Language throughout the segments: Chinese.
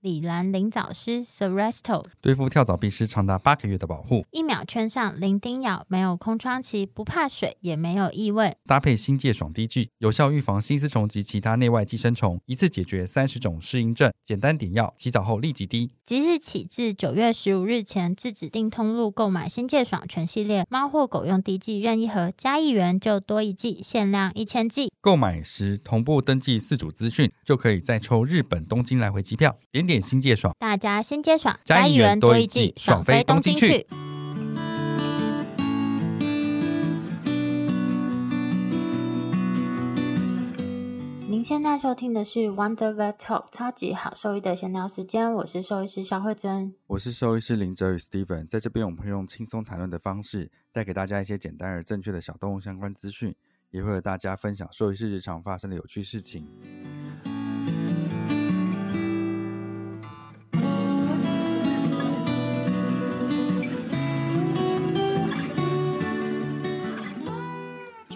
李兰灵藻师 Seresto 对付跳蚤、必须长达八个月的保护，一秒圈上零叮咬，没有空窗期，不怕水，也没有异味。搭配新界爽滴剂，有效预防新丝虫及其他内外寄生虫，一次解决三十种适应症。简单点药，洗澡后立即滴。即日起至九月十五日前，至指定通路购买新界爽全系列猫或狗用滴剂任意盒，加一元就多一剂，限量一千剂。购买时同步登记四组资讯，就可以再抽日本东京来回机票。点点新界爽，大家新接爽，加一元多一季，爽飞东京去。您现在收听的是 Wonder Vet Talk 超级好兽医的闲聊时间，我是兽医师萧慧珍，我是兽医师林哲宇 Steven，在这边我们会用轻松谈论的方式，带给大家一些简单而正确的小动物相关资讯，也会和大家分享兽医师日常发生的有趣事情。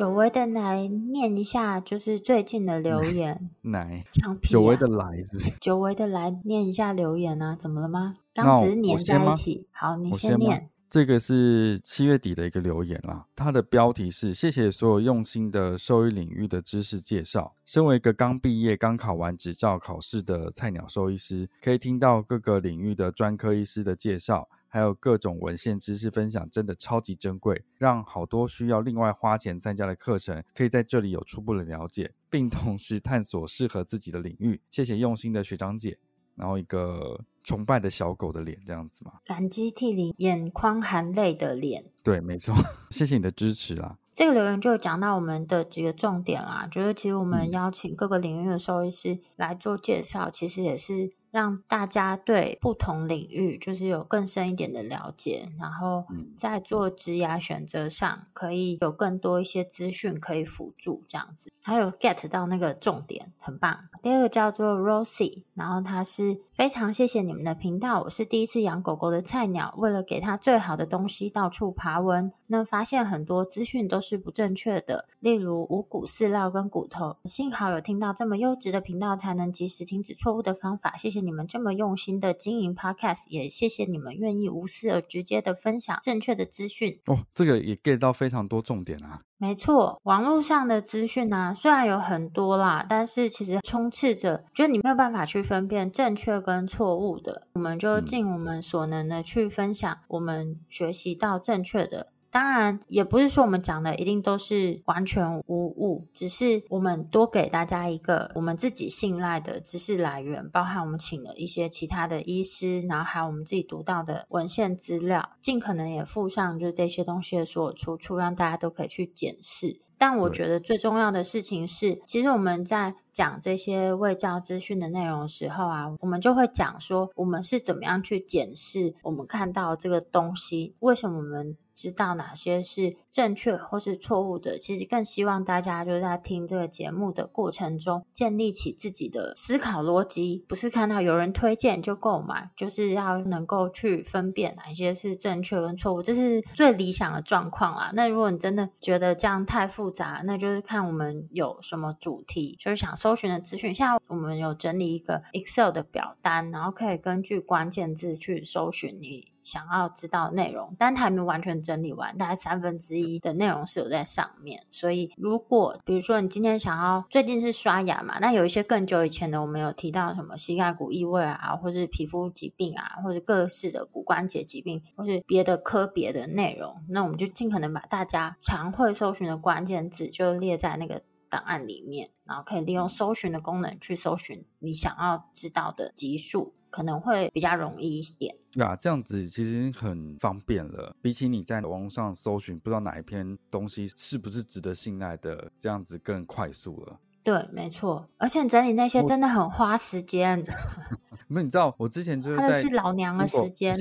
久违的来念一下，就是最近的留言。来，啊、久违的来是不是？久违的来念一下留言啊？怎么了吗？刚只是黏在一起。好，你先念先。这个是七月底的一个留言啦，它的标题是“谢谢所有用心的兽医领域的知识介绍”。身为一个刚毕业、刚考完执照考试的菜鸟兽医师，可以听到各个领域的专科医师的介绍。还有各种文献知识分享，真的超级珍贵，让好多需要另外花钱参加的课程，可以在这里有初步的了解，并同时探索适合自己的领域。谢谢用心的学长姐，然后一个崇拜的小狗的脸，这样子嘛，感激涕零、眼眶含泪的脸。对，没错，谢谢你的支持啦。这个留言就讲到我们的几个重点啦，就是其实我们邀请各个领域的兽医师来做介绍，其实也是。让大家对不同领域就是有更深一点的了解，然后在做职涯选择上可以有更多一些资讯可以辅助这样子，还有 get 到那个重点，很棒。第二个叫做 Rosie，然后他是非常谢谢你们的频道，我是第一次养狗狗的菜鸟，为了给它最好的东西到处爬文，那发现很多资讯都是不正确的，例如五谷饲料跟骨头，幸好有听到这么优质的频道，才能及时停止错误的方法，谢谢。你们这么用心的经营 Podcast，也谢谢你们愿意无私而直接的分享正确的资讯哦。这个也 get 到非常多重点啊。没错，网络上的资讯呢，虽然有很多啦，但是其实充斥着，就是你没有办法去分辨正确跟错误的。我们就尽我们所能的去分享我们学习到正确的。当然，也不是说我们讲的一定都是完全无误，只是我们多给大家一个我们自己信赖的知识来源，包含我们请了一些其他的医师，然后还有我们自己读到的文献资料，尽可能也附上就是这些东西的所有出处，让大家都可以去检视。但我觉得最重要的事情是，其实我们在讲这些卫教资讯的内容的时候啊，我们就会讲说，我们是怎么样去检视我们看到这个东西，为什么我们知道哪些是正确或是错误的？其实更希望大家就是在听这个节目的过程中，建立起自己的思考逻辑，不是看到有人推荐就购买，就是要能够去分辨哪些是正确跟错误，这是最理想的状况啊。那如果你真的觉得这样太复杂，那就是看我们有什么主题，就是想搜寻的资讯。现在我们有整理一个 Excel 的表单，然后可以根据关键字去搜寻你。想要知道内容，但它还没完全整理完，大概三分之一的内容是有在上面。所以，如果比如说你今天想要最近是刷牙嘛，那有一些更久以前的，我们有提到什么膝盖骨异位啊，或是皮肤疾病啊，或者各式的骨关节疾病，或是别的科别的内容，那我们就尽可能把大家常会搜寻的关键字就列在那个档案里面，然后可以利用搜寻的功能去搜寻你想要知道的集数。可能会比较容易一点。对啊，这样子其实很方便了。比起你在网络上搜寻，不知道哪一篇东西是不是值得信赖的，这样子更快速了。对，没错。而且整理那些真的很花时间。没有，你知道我之前就是在，是老娘的时间。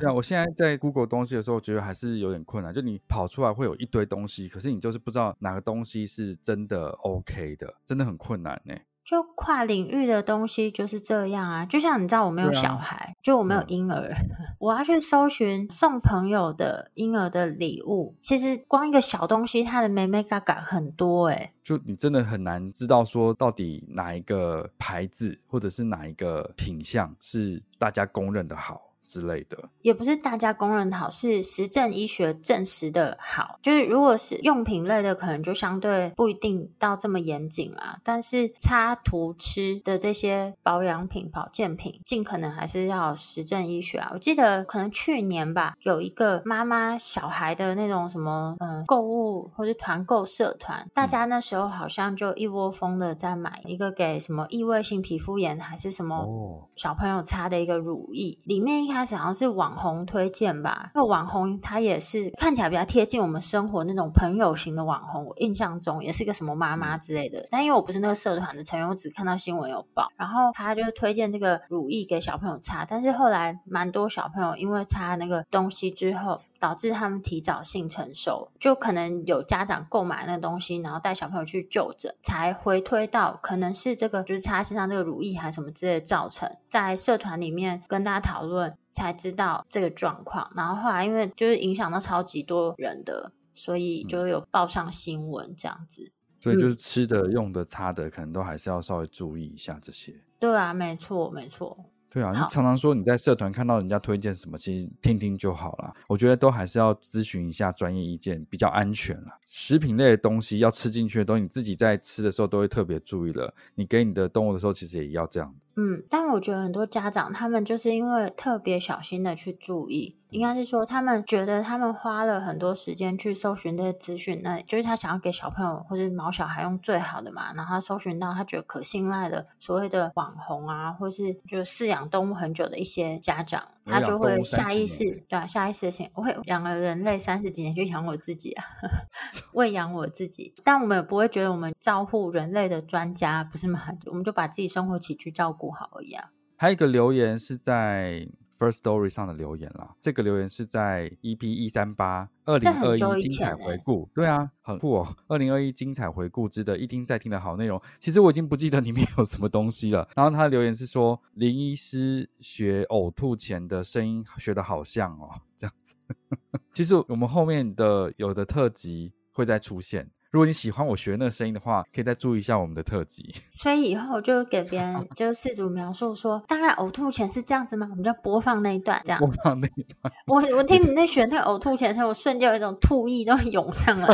对啊，我现在在 Google 东西的时候，觉得还是有点困难。就你跑出来会有一堆东西，可是你就是不知道哪个东西是真的 OK 的，真的很困难呢。就跨领域的东西就是这样啊，就像你知道我没有小孩，啊、就我没有婴儿，嗯、我要去搜寻送朋友的婴儿的礼物，其实光一个小东西，它的美美嘎嘎很多诶、欸、就你真的很难知道说到底哪一个牌子或者是哪一个品相是大家公认的好。之类的，也不是大家公认的好，是实证医学证实的好。就是如果是用品类的，可能就相对不一定到这么严谨啦。但是擦涂吃的这些保养品、保健品，尽可能还是要实证医学啊。我记得可能去年吧，有一个妈妈小孩的那种什么嗯购物或者团购社团，大家那时候好像就一窝蜂的在买一个给什么异位性皮肤炎还是什么小朋友擦的一个乳液，里面一开始好像是网红推荐吧，那个网红他也是看起来比较贴近我们生活那种朋友型的网红，我印象中也是个什么妈妈之类的。但因为我不是那个社团的成员，我只看到新闻有报，然后他就推荐这个乳液给小朋友擦。但是后来蛮多小朋友因为擦那个东西之后，导致他们提早性成熟，就可能有家长购买那个东西，然后带小朋友去就诊，才回推到可能是这个就是擦身上这个乳液还是什么之类的造成，在社团里面跟大家讨论。才知道这个状况，然后后来因为就是影响到超级多人的，所以就有报上新闻这样子。所以就是吃的、用的、擦的，可能都还是要稍微注意一下这些。对啊，没错，没错。对啊，你常常说你在社团看到人家推荐什么，其实听听就好了。我觉得都还是要咨询一下专业意见，比较安全啦。食品类的东西要吃进去的东西，你自己在吃的时候都会特别注意了。你给你的动物的时候，其实也要这样。嗯，但我觉得很多家长他们就是因为特别小心的去注意，应该是说他们觉得他们花了很多时间去搜寻这些资讯，那就是他想要给小朋友或者毛小孩用最好的嘛。然后他搜寻到他觉得可信赖的所谓的网红啊，或是就饲养动物很久的一些家长，他就会下意识对啊，下意识的想我会养了人类三十几年就养我自己啊，喂养我自己。但我们也不会觉得我们照顾人类的专家不是吗？我们就把自己生活起居照顾。好而已啊。还有一个留言是在 First Story 上的留言啦，这个留言是在 EP 一三八二零二一精彩回顾，对啊，很酷哦。二零二一精彩回顾，值得一听再听的好内容。其实我已经不记得里面有什么东西了。然后他的留言是说，林医师学呕吐前的声音学的好像哦，这样子。其实我们后面的有的特辑会再出现。如果你喜欢我学那个声音的话，可以再注意一下我们的特辑。所以以后就给别人就试图描述说，大概呕吐前是这样子吗？我们就播放那一段，这样。播放那一段。我我听你那学那个呕吐前的时候，我瞬间有一种吐意都涌上来。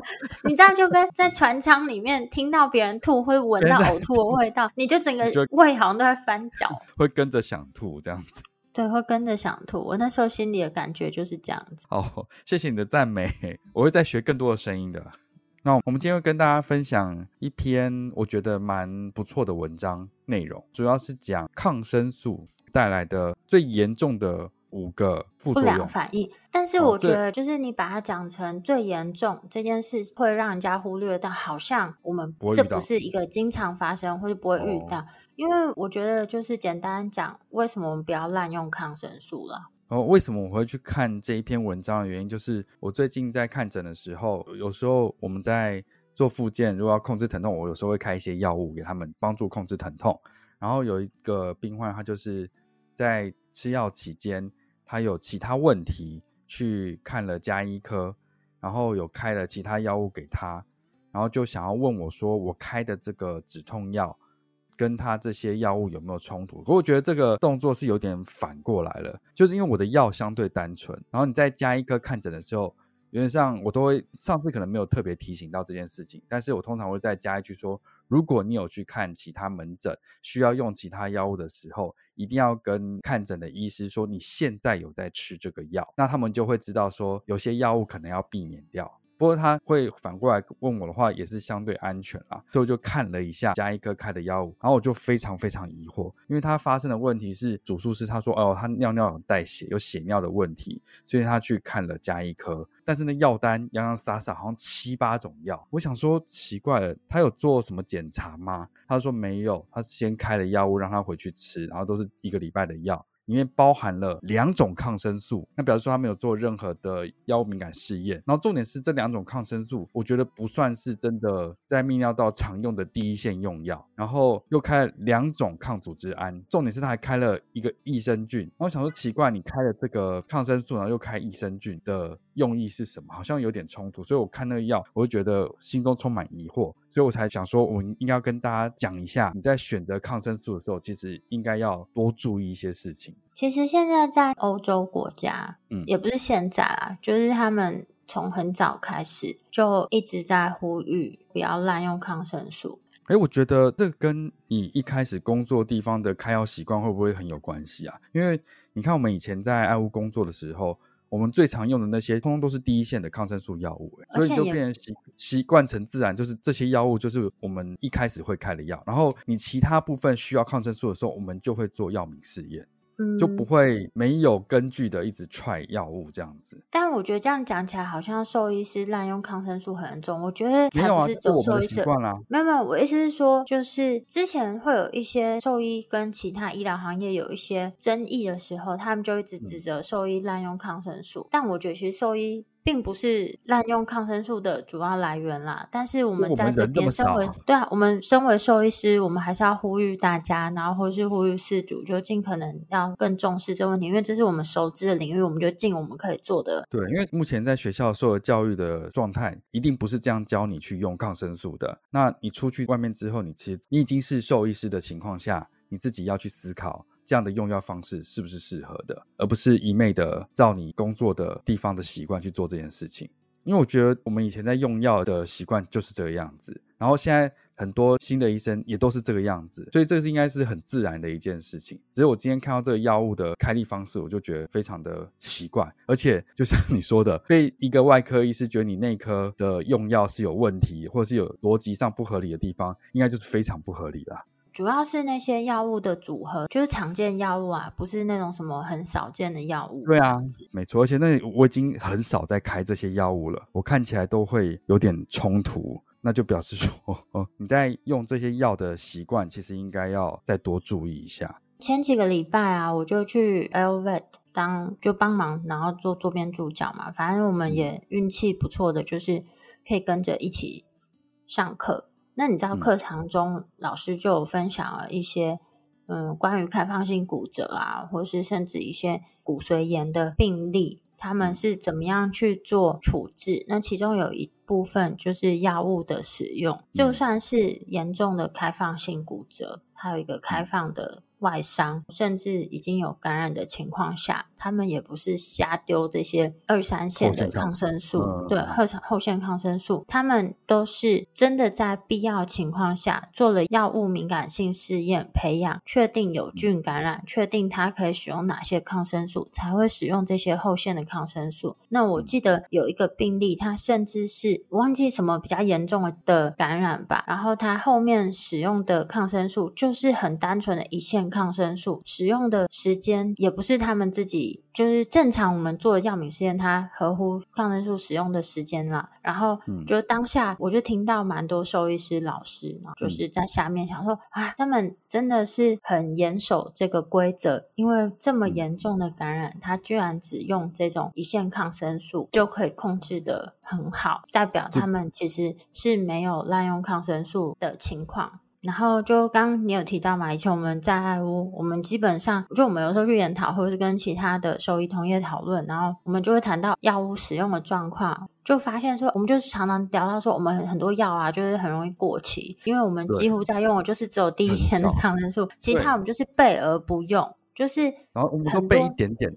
你知道，就跟在船舱里面听到别人吐，会闻到呕吐的味道，你就整个胃好像都在翻搅，会跟着想吐这样子。对，会跟着想吐。我那时候心里的感觉就是这样子。哦，谢谢你的赞美，我会再学更多的声音的。那我们今天会跟大家分享一篇我觉得蛮不错的文章内容，主要是讲抗生素带来的最严重的五个副作用、不良反应。但是我觉得，就是你把它讲成最严重这件事，会让人家忽略到，好像我们这不是一个经常发生或者不会遇到。因为我觉得，就是简单讲，为什么我们不要滥用抗生素了？然后为什么我会去看这一篇文章的原因，就是我最近在看诊的时候，有时候我们在做复健，如果要控制疼痛，我有时候会开一些药物给他们帮助控制疼痛。然后有一个病患，他就是在吃药期间，他有其他问题，去看了家医科，然后有开了其他药物给他，然后就想要问我说，我开的这个止痛药。跟他这些药物有没有冲突？可我觉得这个动作是有点反过来了，就是因为我的药相对单纯，然后你在家医科看诊的时候，有点像我都会上次可能没有特别提醒到这件事情，但是我通常会再加一句说，如果你有去看其他门诊，需要用其他药物的时候，一定要跟看诊的医师说你现在有在吃这个药，那他们就会知道说有些药物可能要避免掉。不过他会反过来问我的话，也是相对安全啦。所以我就看了一下家医科开的药物，然后我就非常非常疑惑，因为他发生的问题是主诉是他说哦，他尿尿有带血，有血尿的问题，所以他去看了家医科。但是那药单洋洋洒洒好像七八种药，我想说奇怪了，他有做什么检查吗？他说没有，他先开了药物让他回去吃，然后都是一个礼拜的药。里面包含了两种抗生素，那表示说他没有做任何的药物敏感试验。然后重点是这两种抗生素，我觉得不算是真的在泌尿道常用的第一线用药。然后又开了两种抗组织胺，重点是他还开了一个益生菌。然后我想说奇怪，你开了这个抗生素，然后又开益生菌的用意是什么？好像有点冲突。所以我看那个药，我就觉得心中充满疑惑。所以我才想说，我应该要跟大家讲一下，你在选择抗生素的时候，其实应该要多注意一些事情。其实现在在欧洲国家，嗯，也不是现在啊，就是他们从很早开始就一直在呼吁不要滥用抗生素。哎，我觉得这跟你一开始工作地方的开药习惯会不会很有关系啊？因为你看，我们以前在爱屋工作的时候。我们最常用的那些，通通都是第一线的抗生素药物，所以就变成习习惯成自然，就是这些药物就是我们一开始会开的药，然后你其他部分需要抗生素的时候，我们就会做药敏试验。就不会没有根据的一直踹药物这样子。但我觉得这样讲起来，好像兽医师滥用抗生素很严重。我觉得才不是走兽医师。没有啊，没有没有，我意思是说，就是之前会有一些兽医跟其他医疗行业有一些争议的时候，他们就一直指责兽医滥用抗生素。嗯、但我觉得其实兽医。并不是滥用抗生素的主要来源啦，但是我们在这边身为对啊，我们身为兽医师，我们还是要呼吁大家，然后或是呼吁饲主，就尽可能要更重视这个问题，因为这是我们熟知的领域，我们就尽我们可以做的。对，因为目前在学校受的教育的状态，一定不是这样教你去用抗生素的。那你出去外面之后，你其实你已经是兽医师的情况下，你自己要去思考。这样的用药方式是不是适合的，而不是一昧的照你工作的地方的习惯去做这件事情？因为我觉得我们以前在用药的习惯就是这个样子，然后现在很多新的医生也都是这个样子，所以这是应该是很自然的一件事情。只是我今天看到这个药物的开立方式，我就觉得非常的奇怪，而且就像你说的，被一个外科医师觉得你内科的用药是有问题，或者是有逻辑上不合理的地方，应该就是非常不合理了。主要是那些药物的组合，就是常见药物啊，不是那种什么很少见的药物。对啊，没错，而且那我已经很少在开这些药物了，我看起来都会有点冲突，那就表示说，哦，你在用这些药的习惯，其实应该要再多注意一下。前几个礼拜啊，我就去 Airvet 当就帮忙，然后做桌边助教嘛，反正我们也运气不错的，就是可以跟着一起上课。那你知道课堂中、嗯、老师就有分享了一些，嗯，关于开放性骨折啊，或是甚至一些骨髓炎的病例，他们是怎么样去做处置？那其中有一部分就是药物的使用，就算是严重的开放性骨折，还有一个开放的。外伤，甚至已经有感染的情况下，他们也不是瞎丢这些二三线的抗生素，嗯、对，后后线抗生素，他们都是真的在必要情况下做了药物敏感性试验，培养确定有菌感染，确定它可以使用哪些抗生素，才会使用这些后线的抗生素。那我记得有一个病例，他甚至是忘记什么比较严重的感染吧，然后他后面使用的抗生素就是很单纯的一线。抗生素使用的时间也不是他们自己，就是正常我们做的药敏试验，它合乎抗生素使用的时间啦。然后，就当下我就听到蛮多兽医师老师，然后就是在下面想说啊，他们真的是很严守这个规则，因为这么严重的感染，他居然只用这种一线抗生素就可以控制得很好，代表他们其实是没有滥用抗生素的情况。然后就刚刚你有提到嘛，以前我们在爱屋，我们基本上就我们有时候去研讨，或者是跟其他的兽医同业讨论，然后我们就会谈到药物使用的状况，就发现说，我们就是常常聊到说，我们很多药啊，就是很容易过期，因为我们几乎在用的就是只有第一天的抗生素，其他我们就是备而不用，就是然后我们都备一点点，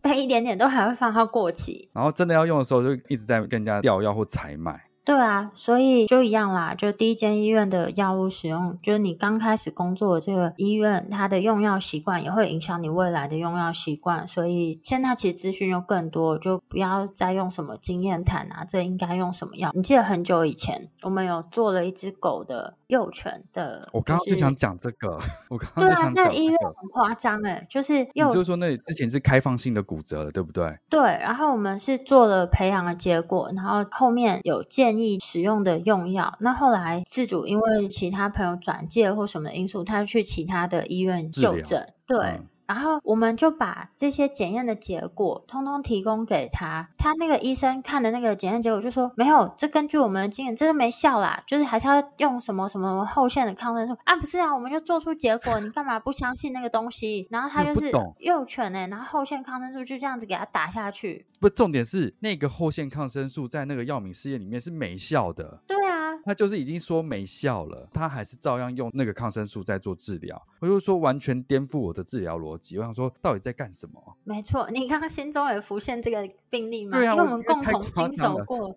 备一点点都还会放它过期，然后真的要用的时候就一直在跟人家调药或采买。对啊，所以就一样啦。就第一间医院的药物使用，就是你刚开始工作的这个医院，它的用药习惯也会影响你未来的用药习惯。所以现在其实资讯又更多，就不要再用什么经验谈啊，这应该用什么药？你记得很久以前，我们有做了一只狗的幼犬的。我刚刚就想讲这个，我刚刚就想讲、那医院很夸张哎，就是你就是说那之前是开放性的骨折了，对不对？对，然后我们是做了培养的结果，然后后面有建议。使用的用药，那后来自主因为其他朋友转介或什么的因素，他去其他的医院就诊，对，嗯、然后我们就把这些检验的结果通通提供给他，他那个医生看的那个检验结果就说没有，这根据我们的经验，这个没效啦，就是还是要用什么什么后线的抗生素啊，不是啊，我们就做出结果，你干嘛不相信那个东西？然后他就是幼犬哎，然后后线抗生素就这样子给他打下去。不，重点是那个后线抗生素在那个药敏试验里面是没效的。对啊，他就是已经说没效了，他还是照样用那个抗生素在做治疗。我就说完全颠覆我的治疗逻辑。我想说，到底在干什么？没错，你刚刚心中有浮现这个病例吗？对啊，因为我们共同经手过，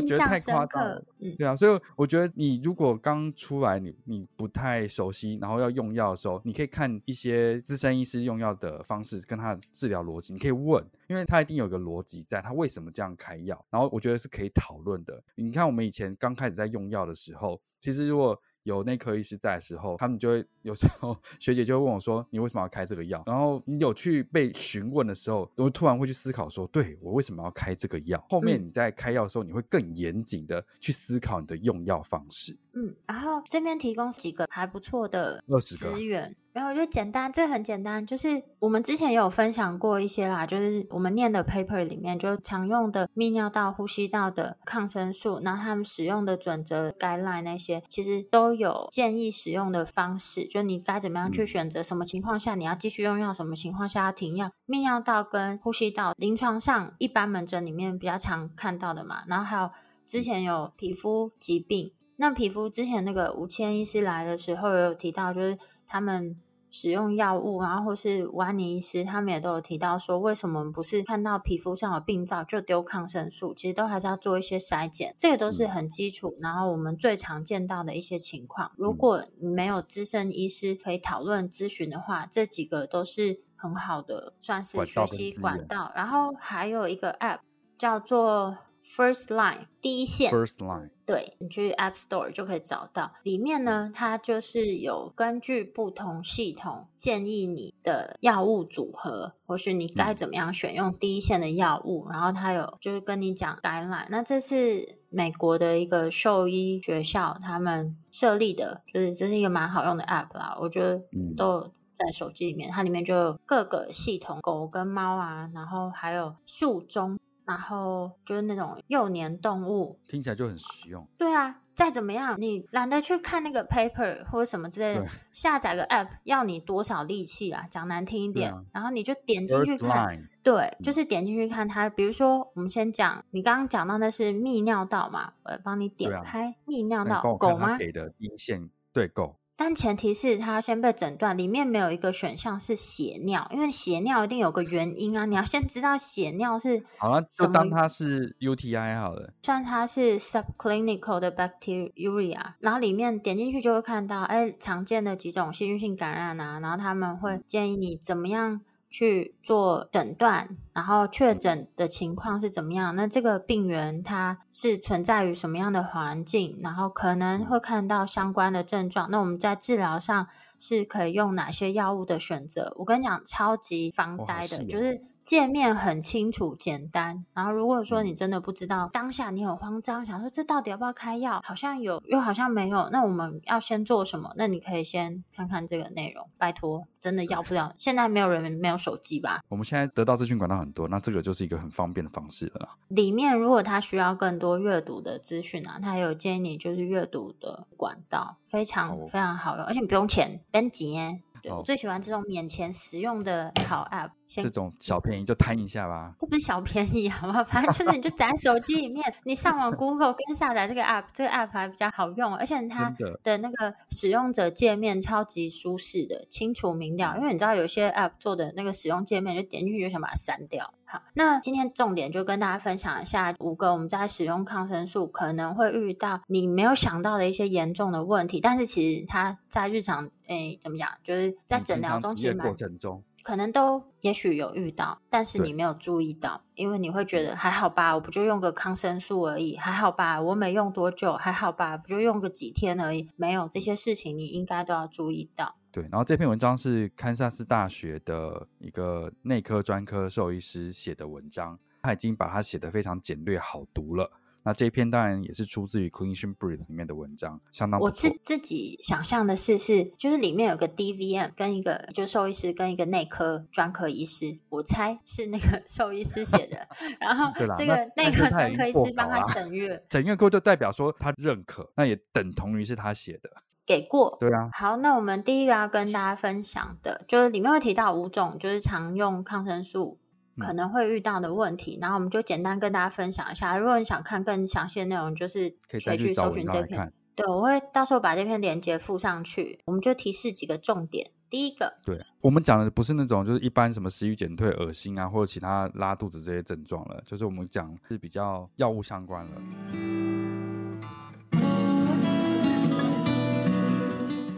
印象深刻。嗯，对啊，所以我觉得你如果刚出来，你你不太熟悉，然后要用药的时候，你可以看一些资深医师用药的方式跟他的治疗逻辑，你可以问，因为他一定有个逻辑在，他为什么这样开药，然后我觉得是可以讨论的。你看我们以前刚开始在用药的时候，其实如果有内科医师在的时候，他们就会有时候学姐就会问我说：“你为什么要开这个药？”然后你有去被询问的时候，我突然会去思考说：“对，我为什么要开这个药？”后面你在开药的时候，你会更严谨的去思考你的用药方式。嗯，然后这边提供几个还不错的资源。然后我觉得简单，这很简单，就是我们之前也有分享过一些啦，就是我们念的 paper 里面，就常用的泌尿道、呼吸道的抗生素，然后他们使用的准则、guideline 那些，其实都有建议使用的方式，就你该怎么样去选择，什么情况下你要继续用药，什么情况下要停药。泌尿道跟呼吸道，临床上一般门诊里面比较常看到的嘛，然后还有之前有皮肤疾病，那皮肤之前那个吴谦医师来的时候也有提到，就是他们。使用药物，然后或是吴安妮医师，他们也都有提到说，为什么不是看到皮肤上有病灶就丢抗生素？其实都还是要做一些筛检，这个都是很基础。然后我们最常见到的一些情况，如果你没有资深医师可以讨论咨询的话，这几个都是很好的，算是学习管道。然后还有一个 App 叫做。First line 第一线，First line 对，你去 App Store 就可以找到。里面呢，它就是有根据不同系统建议你的药物组合，或是你该怎么样选用第一线的药物。嗯、然后它有就是跟你讲 guideline。那这是美国的一个兽医学校他们设立的，就是这是一个蛮好用的 App 啦。我觉得都在手机里面，它里面就有各个系统，狗跟猫啊，然后还有树中。然后就是那种幼年动物，听起来就很实用。对啊，再怎么样，你懒得去看那个 paper 或者什么之类的，下载个 app 要你多少力气啊？讲难听一点，啊、然后你就点进去看。对，就是点进去看它。比如说，我们先讲，你刚刚讲到那是泌尿道嘛，我帮你点开泌尿道，啊、狗吗？给的阴线对狗。但前提是它先被诊断，里面没有一个选项是血尿，因为血尿一定有个原因啊，你要先知道血尿是好了，就当它是 UTI 好了，算它是 subclinical 的 bacteriuria，然后里面点进去就会看到，哎，常见的几种细菌性感染啊，然后他们会建议你怎么样。去做诊断，然后确诊的情况是怎么样？那这个病原它是存在于什么样的环境？然后可能会看到相关的症状。那我们在治疗上是可以用哪些药物的选择？我跟你讲，超级防呆的，就是。界面很清楚简单，然后如果说你真的不知道，当下你很慌张，想说这到底要不要开药？好像有，又好像没有。那我们要先做什么？那你可以先看看这个内容，拜托，真的要不了。现在没有人没有手机吧？我们现在得到资讯管道很多，那这个就是一个很方便的方式了啦。里面如果他需要更多阅读的资讯啊，他有建议你就是阅读的管道，非常非常好用，而且你不用钱，编辑耶。我最喜欢这种免钱实用的好 App。这种小便宜就贪一下吧，这不是小便宜 好吗？反正就是你就在手机里面，你上网 Google 跟下载这个 App，这个 App 还比较好用，而且它的那个使用者界面超级舒适的，清楚明了。因为你知道有些 App 做的那个使用界面，就点进去就想把它删掉。好，那今天重点就跟大家分享一下五个我们在使用抗生素可能会遇到你没有想到的一些严重的问题，但是其实它在日常诶怎么讲，就是在诊疗中其实过程中。可能都也许有遇到，但是你没有注意到，因为你会觉得还好吧，我不就用个抗生素而已，还好吧，我没用多久，还好吧，不就用个几天而已，没有这些事情，你应该都要注意到。对，然后这篇文章是堪萨斯大学的一个内科专科兽医师写的文章，他已经把它写得非常简略好读了。那这一篇当然也是出自于 Clinician Brief 里面的文章，相当不错。我自自己想象的是，是就是里面有个 DVM 跟一个就兽医师跟一个内科专科医师，我猜是那个 兽医师写的，然后这个内科专科医师帮他审阅，审阅过就代表说他认可，那也等同于是他写的。给过，对啊。好，那我们第一个要跟大家分享的，就是里面会提到五种，就是常用抗生素可能会遇到的问题，嗯、然后我们就简单跟大家分享一下。如果你想看更详细的内容，就是可以再去搜寻这篇。对，我会到时候把这篇链接附上去。我们就提示几个重点。第一个，对我们讲的不是那种就是一般什么食欲减退、恶心啊，或者其他拉肚子这些症状了，就是我们讲是比较药物相关了。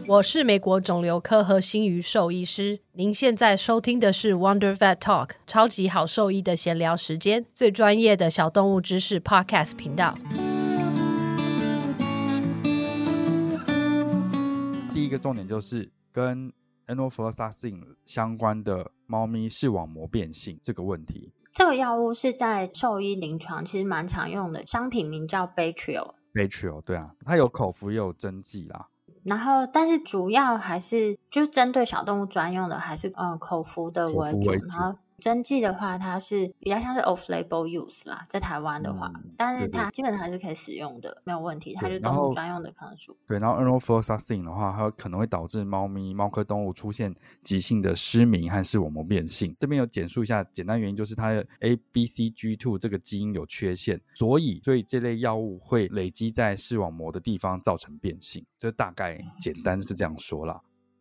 我是美国肿瘤科和心鱼兽医师，您现在收听的是 Wonder Vet Talk 超级好兽医的闲聊时间，最专业的小动物知识 Podcast 频道。第一个重点就是跟 Enrofloxacin 相关的猫咪视网膜变性这个问题。这个药物是在兽医临床其实蛮常用的，商品名叫 Bactrio。Bactrio 对啊，它有口服也有针剂啦。然后，但是主要还是就针对小动物专用的，还是嗯口服的为主。然后。针剂的话，它是比较像是 off-label use 啦，在台湾的话，嗯、但是它基本上还是可以使用的，没有问题。它就是动物专用的抗生素。对，然后 Enrofloxacin 的话，它可能会导致猫咪、猫科动物出现急性的失明和视网膜变性。这边有简述一下，简单原因就是它的 ABCG2 这个基因有缺陷，所以所以这类药物会累积在视网膜的地方，造成变性。这大概简单是这样说啦。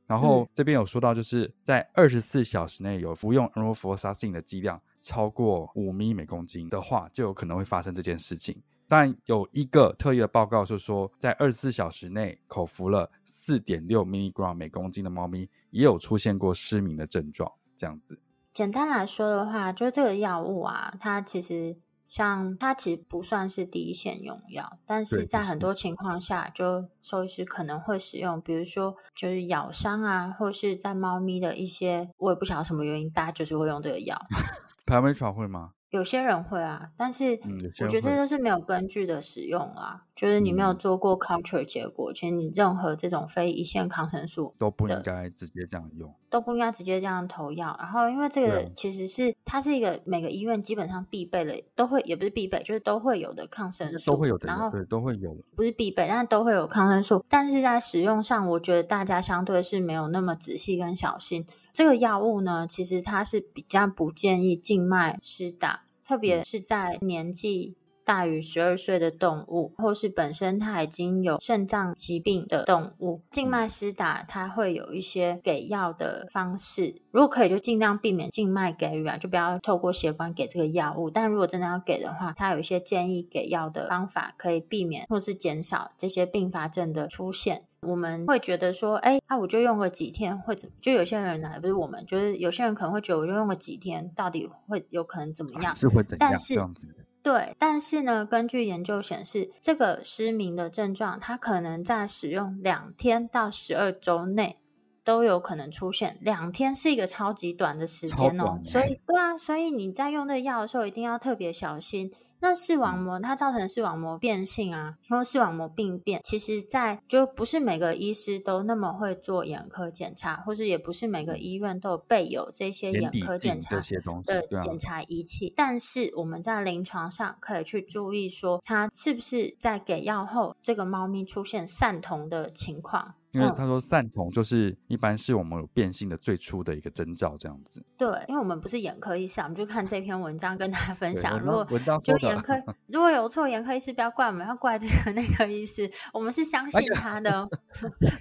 然后这边有说到，就是在二十四小时内有服用 Enrofloxacin 的剂量超过五米每公斤的话，就有可能会发生这件事情。但有一个特意的报告是说，在二十四小时内口服了四点六 milligram 每公斤的猫咪，也有出现过失明的症状。这样子，简单来说的话，就是这个药物啊，它其实。像它其实不算是第一线用药，但是在很多情况下，就兽医师可能会使用，比如说就是咬伤啊，或是在猫咪的一些，我也不晓得什么原因，大家就是会用这个药。Pamitra 会吗？有些人会啊，但是我觉得这都是没有根据的使用啊。就是你没有做过 culture 结果，其实你任何这种非一线抗生素都不应该直接这样用，都不应该直接这样投药。然后，因为这个其实是它是一个每个医院基本上必备的，都会也不是必备，就是都会有的抗生素，都会有的，然后对都会有，不是必备，但是都会有抗生素。但是在使用上，我觉得大家相对是没有那么仔细跟小心。这个药物呢，其实它是比较不建议静脉施打。特别是在年纪大于十二岁的动物，或是本身它已经有肾脏疾病的动物，静脉施打它会有一些给药的方式。如果可以，就尽量避免静脉给予啊，就不要透过血管给这个药物。但如果真的要给的话，它有一些建议给药的方法，可以避免或是减少这些并发症的出现。我们会觉得说，哎，啊，我就用个几天会怎么？就有些人呢，不是我们，就是有些人可能会觉得，我就用个几天，到底会有可能怎么样？是会怎样？但是这样子。对，但是呢，根据研究显示，这个失明的症状，它可能在使用两天到十二周内都有可能出现。两天是一个超级短的时间哦，所以对啊，所以你在用这个药的时候，一定要特别小心。那视网膜它造成视网膜变性啊，或视网膜病变，其实在就不是每个医师都那么会做眼科检查，或是也不是每个医院都有备有这些眼科检查的检查仪器。但是我们在临床上可以去注意说，它是不是在给药后，这个猫咪出现散瞳的情况。因为他说散瞳就是一般是我们有变性的最初的一个征兆，这样子。对，因为我们不是眼科医师，我们就看这篇文章跟大家分享。如果文章就眼科如果有错，眼科医师不要怪我们，要怪这个 那个医师。我们是相信他的，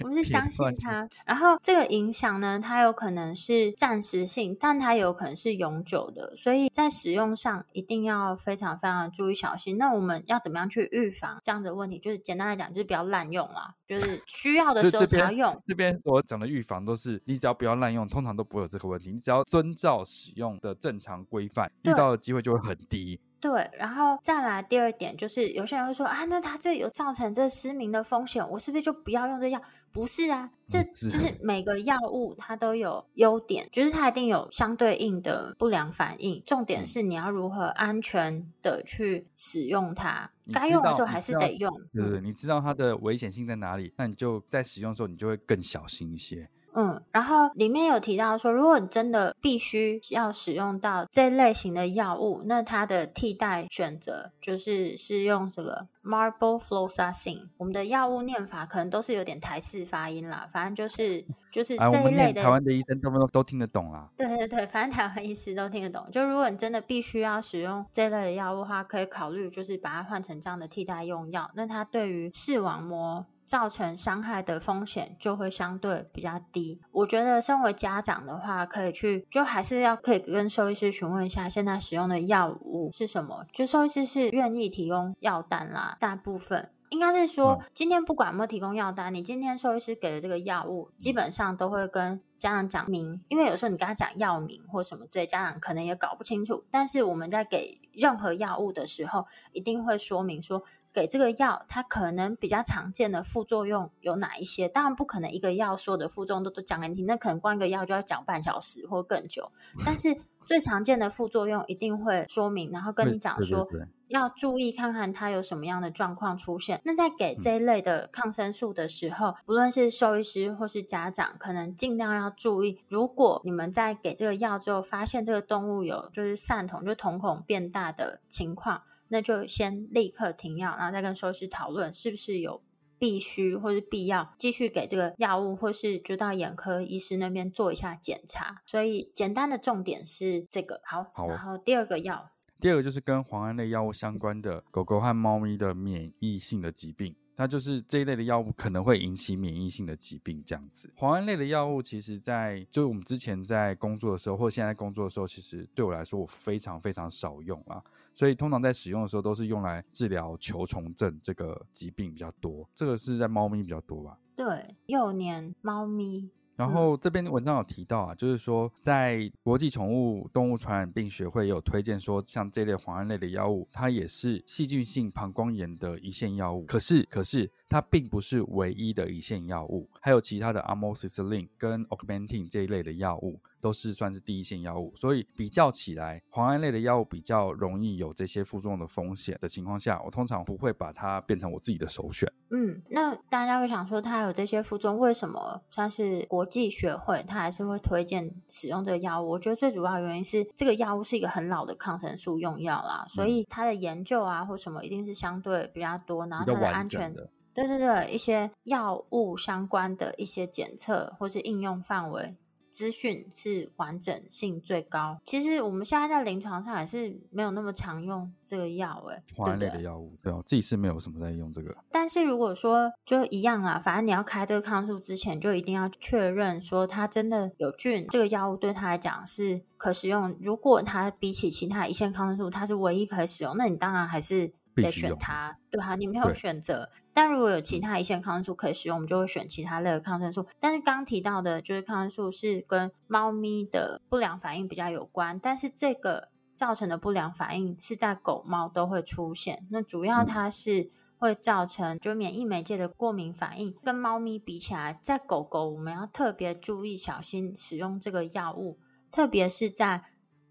我们是 相信他。然后这个影响呢，它有可能是暂时性，但它有可能是永久的，所以在使用上一定要非常非常的注意小心。那我们要怎么样去预防这样的问题？就是简单来讲，就是不要滥用啦，就是需要的时候。这边这边我讲的预防都是，你只要不要滥用，通常都不会有这个问题。你只要遵照使用的正常规范，遇到的机会就会很低。对，然后再来第二点就是，有些人会说啊，那他这有造成这失明的风险，我是不是就不要用这药？不是啊，这就是每个药物它都有优点，就是它一定有相对应的不良反应。重点是你要如何安全的去使用它，该用的时候还是得用。对对，你知道它的危险性在哪里，那你就在使用的时候你就会更小心一些。嗯，然后里面有提到说，如果你真的必须要使用到这类型的药物，那它的替代选择就是是用这个 marble floxacin。我们的药物念法可能都是有点台式发音啦，反正就是就是这一类的。台湾的医生都都听得懂啦。对对对，反正台湾医师都听得懂。就如果你真的必须要使用这类的药物的话，可以考虑就是把它换成这样的替代用药。那它对于视网膜造成伤害的风险就会相对比较低。我觉得，身为家长的话，可以去，就还是要可以跟兽医师询问一下，现在使用的药物是什么。就兽医师是愿意提供药单啦，大部分应该是说，今天不管有没有提供药单，你今天兽医师给的这个药物，基本上都会跟家长讲明，因为有时候你跟他讲药名或什么之类，家长可能也搞不清楚。但是我们在给任何药物的时候，一定会说明说。给这个药，它可能比较常见的副作用有哪一些？当然不可能一个药所有的副作用都都讲给你听，那可能光一个药就要讲半小时或更久。但是最常见的副作用一定会说明，然后跟你讲说要注意看看它有什么样的状况出现。那在给这一类的抗生素的时候，不论是兽医师或是家长，可能尽量要注意，如果你们在给这个药之后，发现这个动物有就是散瞳，就瞳孔变大的情况。那就先立刻停药，然后再跟兽医师讨论是不是有必须或是必要继续给这个药物，或是就到眼科医师那边做一下检查。所以简单的重点是这个。好，好，然后第二个药，第二个就是跟磺胺类药物相关的狗狗和猫咪的免疫性的疾病。它就是这一类的药物可能会引起免疫性的疾病，这样子。磺胺类的药物，其实在就是我们之前在工作的时候，或现在工作的时候，其实对我来说我非常非常少用啊。所以通常在使用的时候，都是用来治疗球虫症这个疾病比较多。这个是在猫咪比较多吧？对，幼年猫咪。然后这边文章有提到啊，就是说在国际宠物动物传染病学会也有推荐说，像这类磺胺类的药物，它也是细菌性膀胱炎的一线药物。可是，可是它并不是唯一的一线药物，还有其他的 Amoxicillin 跟 Augmentin 这一类的药物。都是算是第一线药物，所以比较起来，磺胺类的药物比较容易有这些副作用的风险的情况下，我通常不会把它变成我自己的首选。嗯，那大家会想说，它有这些副作用，为什么算是国际学会，它还是会推荐使用这个药物？我觉得最主要的原因是这个药物是一个很老的抗生素用药啦，所以它的研究啊或什么一定是相对比较多，然后它的安全，对对对，一些药物相关的一些检测或是应用范围。资讯是完整性最高。其实我们现在在临床上也是没有那么常用这个药，哎，磺胺类的药物，对，我自己是没有什么在用这个。但是如果说就一样啊，反正你要开这个抗生素之前，就一定要确认说它真的有菌，这个药物对它来讲是可使用。如果它比起其他一线抗生素，它是唯一可以使用，那你当然还是。得选它，对哈，你没有选择。但如果有其他一线抗生素可以使用，我们就会选其他类的抗生素。但是刚提到的，就是抗生素是跟猫咪的不良反应比较有关，但是这个造成的不良反应是在狗猫都会出现。那主要它是会造成就免疫媒介的过敏反应，跟猫咪比起来，在狗狗我们要特别注意小心使用这个药物，特别是在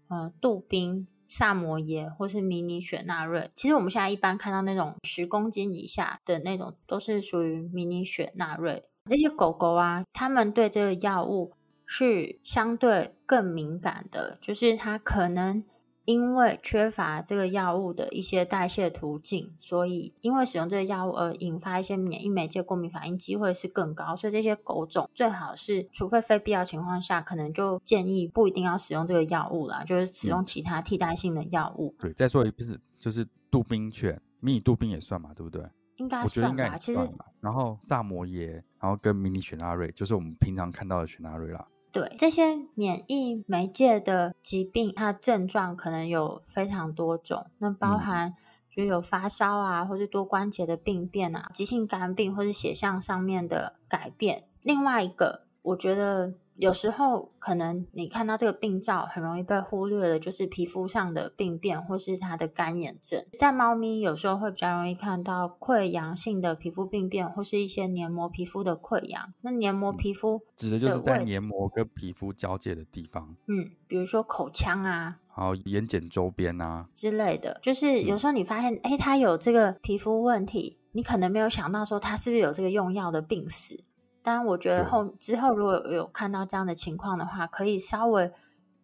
呃杜宾。萨摩耶或是迷你雪纳瑞，其实我们现在一般看到那种十公斤以下的那种，都是属于迷你雪纳瑞。这些狗狗啊，它们对这个药物是相对更敏感的，就是它可能。因为缺乏这个药物的一些代谢途径，所以因为使用这个药物而引发一些免疫媒介过敏反应机会是更高，所以这些狗种最好是，除非非必要情况下，可能就建议不一定要使用这个药物啦，就是使用其他替代性的药物。对，再说一次，就是杜宾犬，迷你杜宾也算嘛，对不对？应该算吧，其实。然后萨摩耶，然后跟迷你雪纳瑞，就是我们平常看到的雪纳瑞啦。对，这些免疫媒介的疾病，它的症状可能有非常多种，那包含就有发烧啊，或是多关节的病变啊，急性肝病或是血象上面的改变。另外一个，我觉得有时候可能你看到这个病灶，很容易被忽略的，就是皮肤上的病变或是它的干眼症。在猫咪有时候会比较容易看到溃疡性的皮肤病变，或是一些黏膜皮肤的溃疡。那黏膜皮肤指的就是在黏膜跟皮肤交界的地方。嗯，比如说口腔啊，还有眼睑周边啊之类的。就是有时候你发现，哎、嗯，它有这个皮肤问题，你可能没有想到说它是不是有这个用药的病史。但我觉得后之后如果有看到这样的情况的话，可以稍微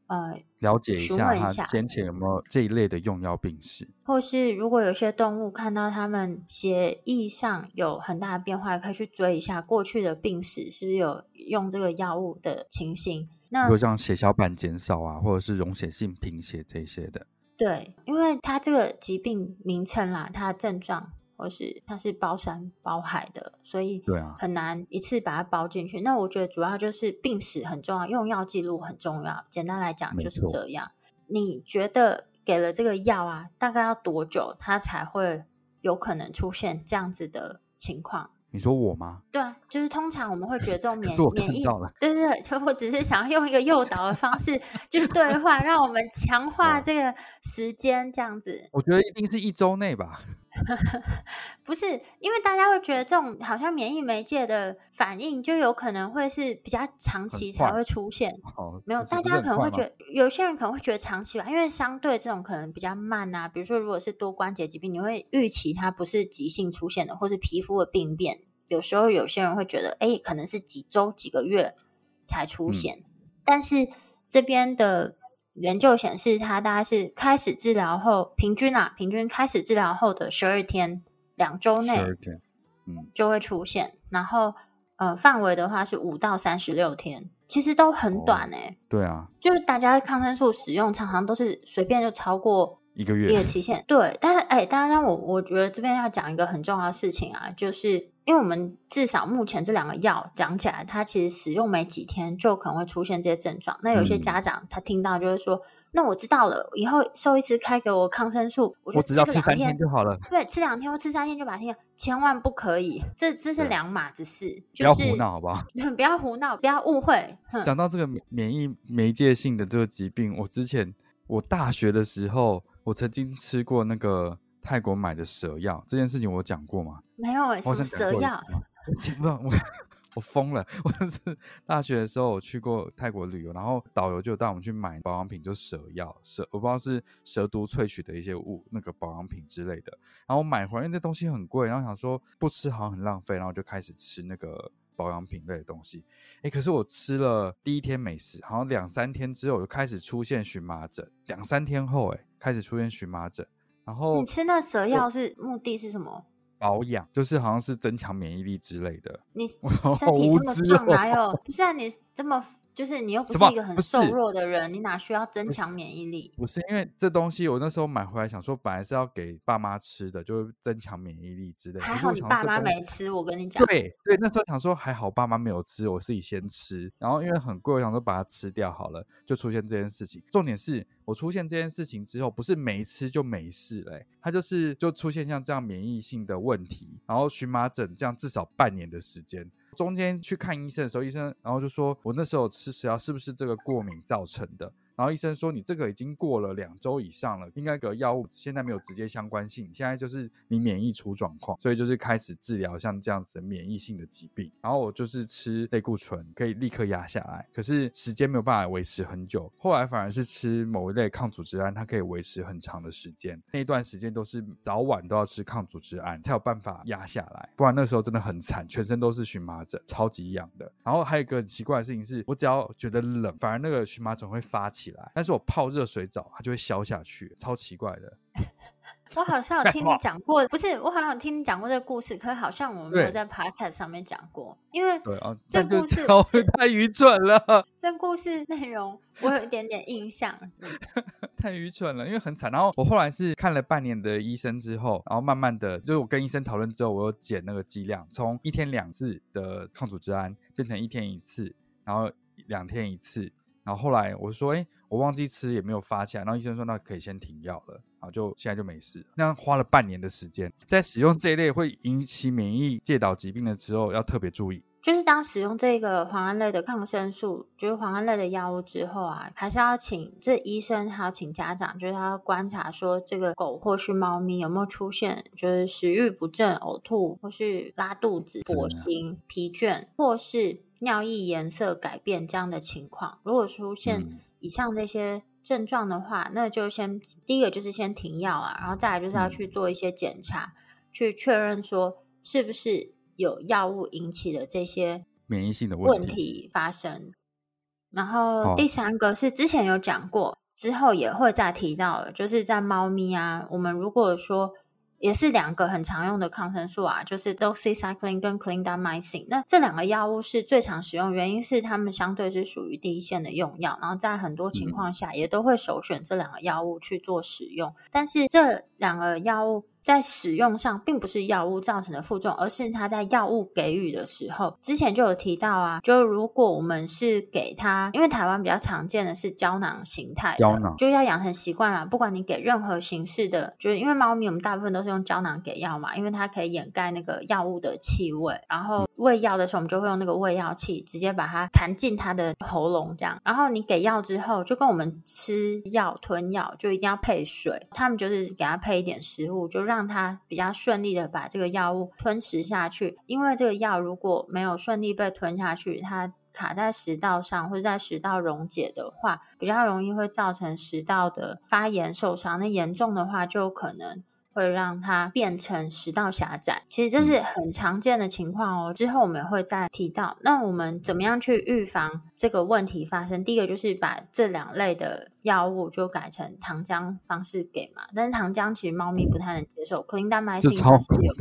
呃了解一下他先前有没有这一类的用药病史，或是如果有些动物看到他们血液上有很大的变化，可以去追一下过去的病史是不是有用这个药物的情形。那如果像血小板减少啊，或者是溶血性贫血这些的，对，因为它这个疾病名称啦，它的症状。或是它是包山包海的，所以对啊，很难一次把它包进去。那我觉得主要就是病史很重要，用药记录很重要。简单来讲就是这样。你觉得给了这个药啊，大概要多久它才会有可能出现这样子的情况？你说我吗？对啊，就是通常我们会觉得这种免免疫，对对对，我只是想要用一个诱导的方式，就是对话，让我们强化这个时间，这样子。我觉得一定是一周内吧。不是，因为大家会觉得这种好像免疫媒介的反应，就有可能会是比较长期才会出现。哦，没有，大家可能会觉得，有些人可能会觉得长期吧，因为相对这种可能比较慢啊。比如说，如果是多关节疾病，你会预期它不是急性出现的，或是皮肤的病变。有时候有些人会觉得，哎，可能是几周、几个月才出现。嗯、但是这边的研究显示，它大概是开始治疗后，平均啊，平均开始治疗后的十二天、两周内，嗯，就会出现。嗯、然后呃，范围的话是五到三十六天，其实都很短诶、欸哦。对啊，就是大家抗生素使用常常都是随便就超过一个月一个期限。对，但是哎，当然我我觉得这边要讲一个很重要的事情啊，就是。因为我们至少目前这两个药讲起来，它其实使用没几天就可能会出现这些症状。那有些家长他听到就是说：“嗯、那我知道了，以后兽医师开给我抗生素，我就吃两天，我只要吃三天就好了。”对，吃两天或吃三天就把它听，千万不可以，这这是两码子事。不要胡闹，好不好？不要胡闹，不要误会。讲到这个免免疫媒介性的这个疾病，我之前我大学的时候，我曾经吃过那个。泰国买的蛇药这件事情我讲过吗？没有诶、欸，什么蛇药？我讲不到，我我疯了！我是大学的时候我去过泰国旅游，然后导游就带我们去买保养品，就蛇药，蛇我不知道是蛇毒萃取的一些物，那个保养品之类的。然后我买回来，那东西很贵，然后想说不吃好像很浪费，然后就开始吃那个保养品类的东西。哎，可是我吃了第一天没事，好像两三天之后就开始出现荨麻疹，两三天后哎开始出现荨麻疹。然后你吃那蛇药是目的是什么？保养，就是好像是增强免疫力之类的。你身体这么胖，哪有？不是啊，你这么。就是你又不是一个很瘦弱的人，你哪需要增强免疫力？不是因为这东西，我那时候买回来想说，本来是要给爸妈吃的，就是增强免疫力之类的。还好你爸妈没吃，我跟你讲。对对，那时候想说还好爸妈没有吃，我自己先吃。然后因为很贵，我想说把它吃掉好了，就出现这件事情。重点是我出现这件事情之后，不是没吃就没事嘞、欸，它就是就出现像这样免疫性的问题，然后荨麻疹这样至少半年的时间。中间去看医生的时候，医生然后就说：“我那时候吃食药是不是这个过敏造成的？”然后医生说，你这个已经过了两周以上了，应该个药物现在没有直接相关性，现在就是你免疫出状况，所以就是开始治疗像这样子的免疫性的疾病。然后我就是吃类固醇，可以立刻压下来，可是时间没有办法维持很久。后来反而是吃某一类抗组织胺，它可以维持很长的时间。那一段时间都是早晚都要吃抗组织胺，才有办法压下来，不然那时候真的很惨，全身都是荨麻疹，超级痒的。然后还有一个很奇怪的事情是，我只要觉得冷，反而那个荨麻疹会发起来，但是我泡热水澡，它就会消下去，超奇怪的。我好像有听你讲过，不是，我好像有听你讲过这个故事，可是好像我们没有在 podcast 上面讲过，因为对啊，这故事太愚蠢了。这故事内容我有一点点印象，太愚蠢了，因为很惨。然后我后来是看了半年的医生之后，然后慢慢的，就是我跟医生讨论之后，我又减那个剂量，从一天两次的抗组织胺变成一天一次，然后两天一次。然后后来我说，哎，我忘记吃也没有发起来。然后医生说，那可以先停药了。然后就现在就没事。那样花了半年的时间，在使用这一类会引起免疫介导疾病的时候，要特别注意，就是当使用这个磺胺类的抗生素，就是磺胺类的药物之后啊，还是要请这医生还要请家长，就是他要观察说这个狗或是猫咪有没有出现就是食欲不振、呕吐或是拉肚子、跛行、疲倦或是尿液颜色改变这样的情况。如果出现以上这些症状的话，那就先第一个就是先停药啊，然后再来就是要去做一些检查，去确认说是不是。有药物引起的这些免疫性的问题发生，然后第三个是之前有讲过，之后也会再提到的，就是在猫咪啊，我们如果说也是两个很常用的抗生素啊，就是 doxycycline 跟 clindamycin，那这两个药物是最常使用，原因是它们相对是属于第一线的用药，然后在很多情况下也都会首选这两个药物去做使用，但是这两个药物。在使用上，并不是药物造成的副作用，而是它在药物给予的时候，之前就有提到啊，就如果我们是给它，因为台湾比较常见的是胶囊形态的，胶囊就要养成习惯了。不管你给任何形式的，就是因为猫咪我们大部分都是用胶囊给药嘛，因为它可以掩盖那个药物的气味。然后喂药的时候，我们就会用那个喂药器直接把它弹进它的喉咙这样。然后你给药之后，就跟我们吃药吞药就一定要配水，他们就是给它配一点食物，就让。让它比较顺利的把这个药物吞食下去，因为这个药如果没有顺利被吞下去，它卡在食道上或者在食道溶解的话，比较容易会造成食道的发炎受伤。那严重的话，就有可能。会让它变成食道狭窄，其实这是很常见的情况哦。之后我们会再提到，那我们怎么样去预防这个问题发生？第一个就是把这两类的药物就改成糖浆方式给嘛，但是糖浆其实猫咪不太能接受。clindamycin 它是有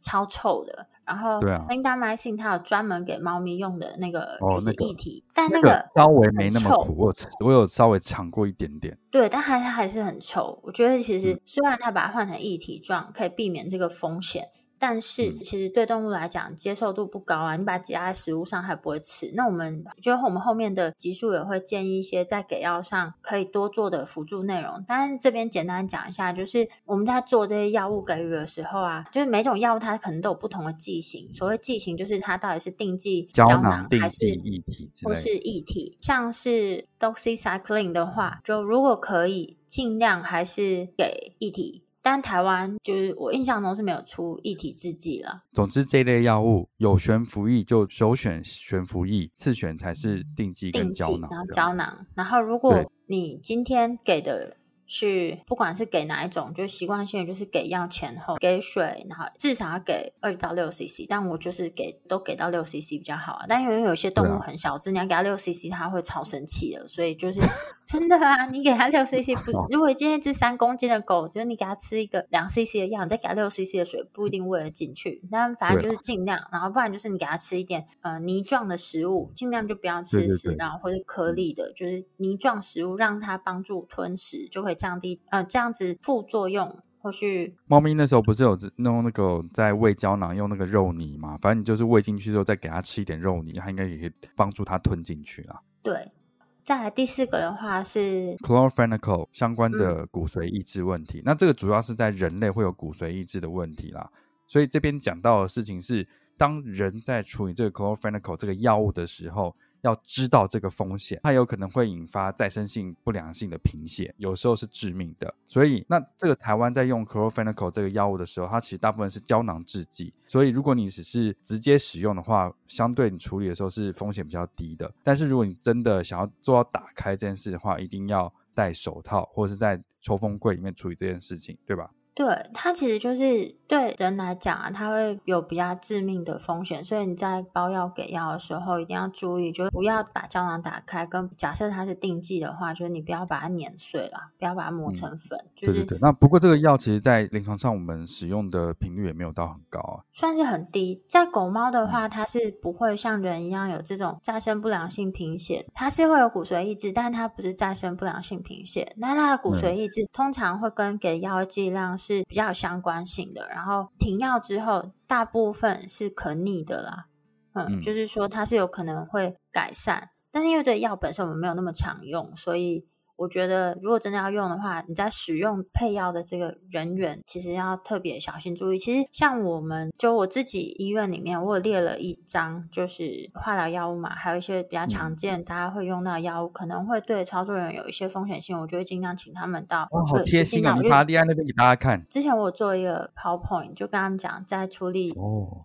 超臭的。然后，对啊，clindamycin 它有专门给猫咪用的那个就是液体，哦那个、但那个稍微没那么苦，我我有稍微尝过一点点。对，但还它还是很臭。我觉得其实虽然它把它换成液体状，可以避免这个风险。但是其实对动物来讲接受度不高啊，你把它挤压在食物上还不会吃。那我们就我们后面的集数也会建议一些在给药上可以多做的辅助内容。但是这边简单讲一下，就是我们在做这些药物给予的时候啊，就是每种药物它可能都有不同的剂型。所谓剂型就是它到底是定剂胶囊还是液体，或是液体。像是 doxycycline 的话，就如果可以尽量还是给液体。但台湾就是我印象中是没有出一体制剂了。总之，这类药物有悬浮液就首选悬浮液，次选才是定剂跟胶囊。然后胶囊，然后如果你今天给的。是，不管是给哪一种，就是习惯性的，就是给药前后给水，然后至少要给二到六 CC，但我就是给都给到六 CC 比较好啊。但因为有些动物很小只，你要给它六 CC，它会超生气的，所以就是真的啊，你给它六 CC 不，如果今天一只三公斤的狗，就是你给它吃一个两 CC 的药，你再给它六 CC 的水，不一定喂得进去。但反正就是尽量，然后不然就是你给它吃一点呃泥状的食物，尽量就不要吃食，然后或者颗粒的，就是泥状食物，让它帮助吞食，就会。降低呃，这样子副作用或是猫咪那时候不是有弄那个在喂胶囊用那个肉泥嘛？反正你就是喂进去之后再给它吃一点肉泥，它应该也可以帮助它吞进去啦。对，再来第四个的话是 chloramphenicol 相关的骨髓抑制问题。嗯、那这个主要是在人类会有骨髓抑制的问题啦。所以这边讲到的事情是，当人在处理这个 chloramphenicol 这个药物的时候。要知道这个风险，它有可能会引发再生性不良性的贫血，有时候是致命的。所以，那这个台湾在用 chlorphenicol 这个药物的时候，它其实大部分是胶囊制剂。所以，如果你只是直接使用的话，相对你处理的时候是风险比较低的。但是，如果你真的想要做到打开这件事的话，一定要戴手套，或者是在抽风柜里面处理这件事情，对吧？对，它其实就是对人来讲啊，它会有比较致命的风险，所以你在包药给药的时候一定要注意，就是不要把胶囊打开。跟假设它是定剂的话，就是你不要把它碾碎了，不要把它磨成粉。嗯就是、对对对。那不过这个药其实，在临床上我们使用的频率也没有到很高啊，算是很低。在狗猫的话，它是不会像人一样有这种再生不良性贫血，它是会有骨髓抑制，但它不是再生不良性贫血。那它的骨髓抑制、嗯、通常会跟给药剂量是。比较有相关性的，然后停药之后，大部分是可逆的啦，嗯，嗯，就是说它是有可能会改善，但是因为这药本身我们没有那么常用，所以我觉得如果真的要用的话，你在使用配药的这个人员，其实要特别小心注意。其实像我们就我自己医院里面，我有列了一张，就是化疗药物嘛，还有一些比较常见大家会用到的药物，可能会对操作人员有一些风险性，我就会尽量请他们到。哦，好贴心啊！你把它列在那边给大家看。之前我有做一个 PowerPoint，就跟他们讲在处理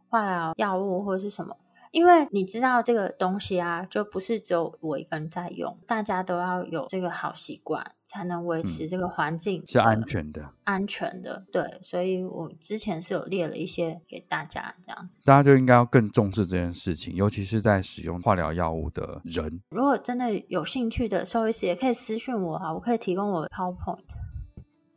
化疗药物或者是什么。因为你知道这个东西啊，就不是只有我一个人在用，大家都要有这个好习惯，才能维持这个环境、嗯、是安全的、安全的。对，所以我之前是有列了一些给大家，这样大家就应该要更重视这件事情，尤其是在使用化疗药物的人。如果真的有兴趣的兽医师，也可以私讯我啊，我可以提供我的 PowerPoint。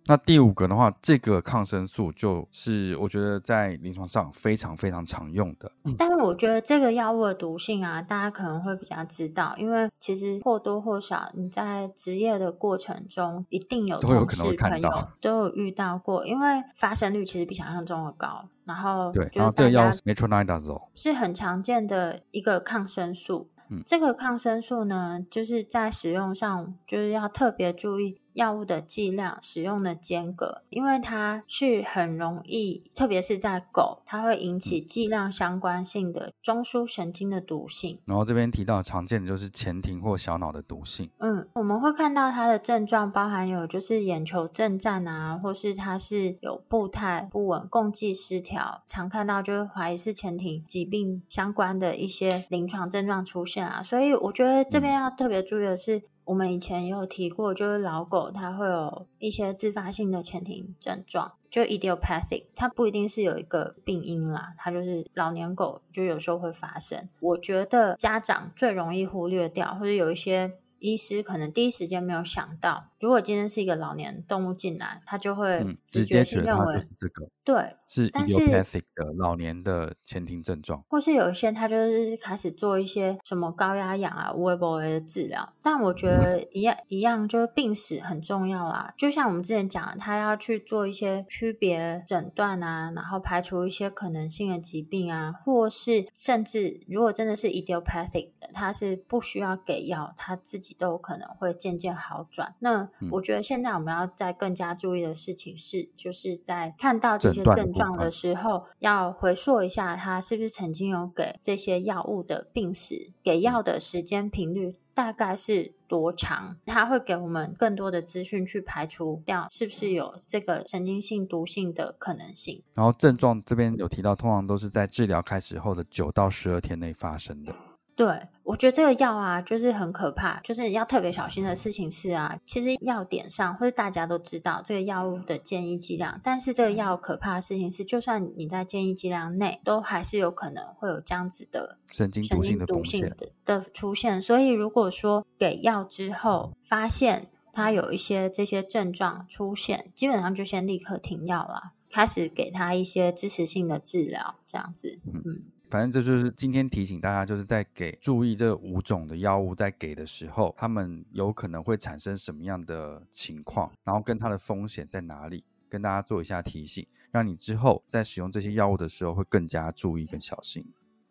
那第五个的话，这个抗生素就是我觉得在临床上非常非常常用的。但是我觉得这个药物的毒性啊，大家可能会比较知道，因为其实或多或少你在职业的过程中，一定有同事朋友都有遇到过，因为发生率其实比想象中的高。然后对，然后这个药 metronidazole 是很常见的一个抗生素。嗯，这个抗生素呢，就是在使用上就是要特别注意。药物的剂量、使用的间隔，因为它是很容易，特别是在狗，它会引起剂量相关性的中枢神经的毒性。然后这边提到常见的就是前庭或小脑的毒性。嗯，我们会看到它的症状包含有就是眼球震颤啊，或是它是有步态不稳、共济失调，常看到就是怀疑是前庭疾病相关的一些临床症状出现啊。所以我觉得这边要特别注意的是。嗯我们以前也有提过，就是老狗它会有一些自发性的前庭症状，就 idiopathic，它不一定是有一个病因啦，它就是老年狗就有时候会发生。我觉得家长最容易忽略掉，或者有一些医师可能第一时间没有想到，如果今天是一个老年动物进来，他就会直觉去认为这个。对，是 idiopathic 的老年的前庭症状，或是有一些他就是开始做一些什么高压氧啊、微波的治疗，但我觉得一样一样，就是病史很重要啦。就像我们之前讲的，他要去做一些区别诊断啊，然后排除一些可能性的疾病啊，或是甚至如果真的是 idiopathic 的，他是不需要给药，他自己都有可能会渐渐好转。那我觉得现在我们要再更加注意的事情是，就是在看到这些症状的时候，要回溯一下，他是不是曾经有给这些药物的病史，给药的时间频率大概是多长？它会给我们更多的资讯去排除掉是不是有这个神经性毒性的可能性。然后症状这边有提到，通常都是在治疗开始后的九到十二天内发生的。对，我觉得这个药啊，就是很可怕，就是要特别小心的事情是啊，其实药典上或者大家都知道这个药物的建议剂量，但是这个药可怕的事情是，就算你在建议剂量内，都还是有可能会有这样子的神经毒性的毒性的的出现。所以如果说给药之后发现它有一些这些症状出现，基本上就先立刻停药了，开始给他一些支持性的治疗，这样子，嗯。嗯反正这就是今天提醒大家，就是在给注意这五种的药物在给的时候，他们有可能会产生什么样的情况，然后跟它的风险在哪里，跟大家做一下提醒，让你之后在使用这些药物的时候会更加注意跟小心。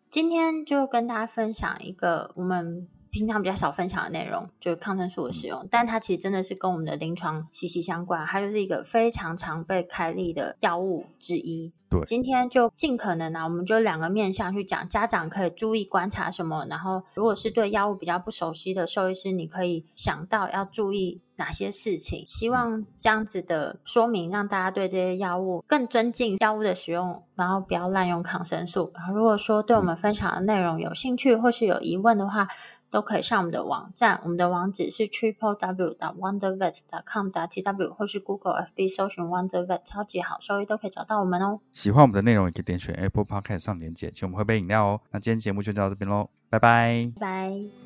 今天就跟大家分享一个我们。平常比较少分享的内容就是抗生素的使用，但它其实真的是跟我们的临床息息相关，它就是一个非常常被开立的药物之一。对，今天就尽可能呢、啊，我们就两个面向去讲，家长可以注意观察什么，然后如果是对药物比较不熟悉的兽医师，你可以想到要注意哪些事情。希望这样子的说明让大家对这些药物更尊敬药物的使用，然后不要滥用抗生素。然后如果说对我们分享的内容有兴趣或是有疑问的话，都可以上我们的网站，我们的网址是 triple w wonder vet com dot tw，或是 Google FB 搜寻 Wonder Vet 超级好收益都可以找到我们哦。喜欢我们的内容，也可以点选 Apple Podcast 上连接，请我们喝杯饮料哦。那今天节目就到这边喽，拜拜，拜。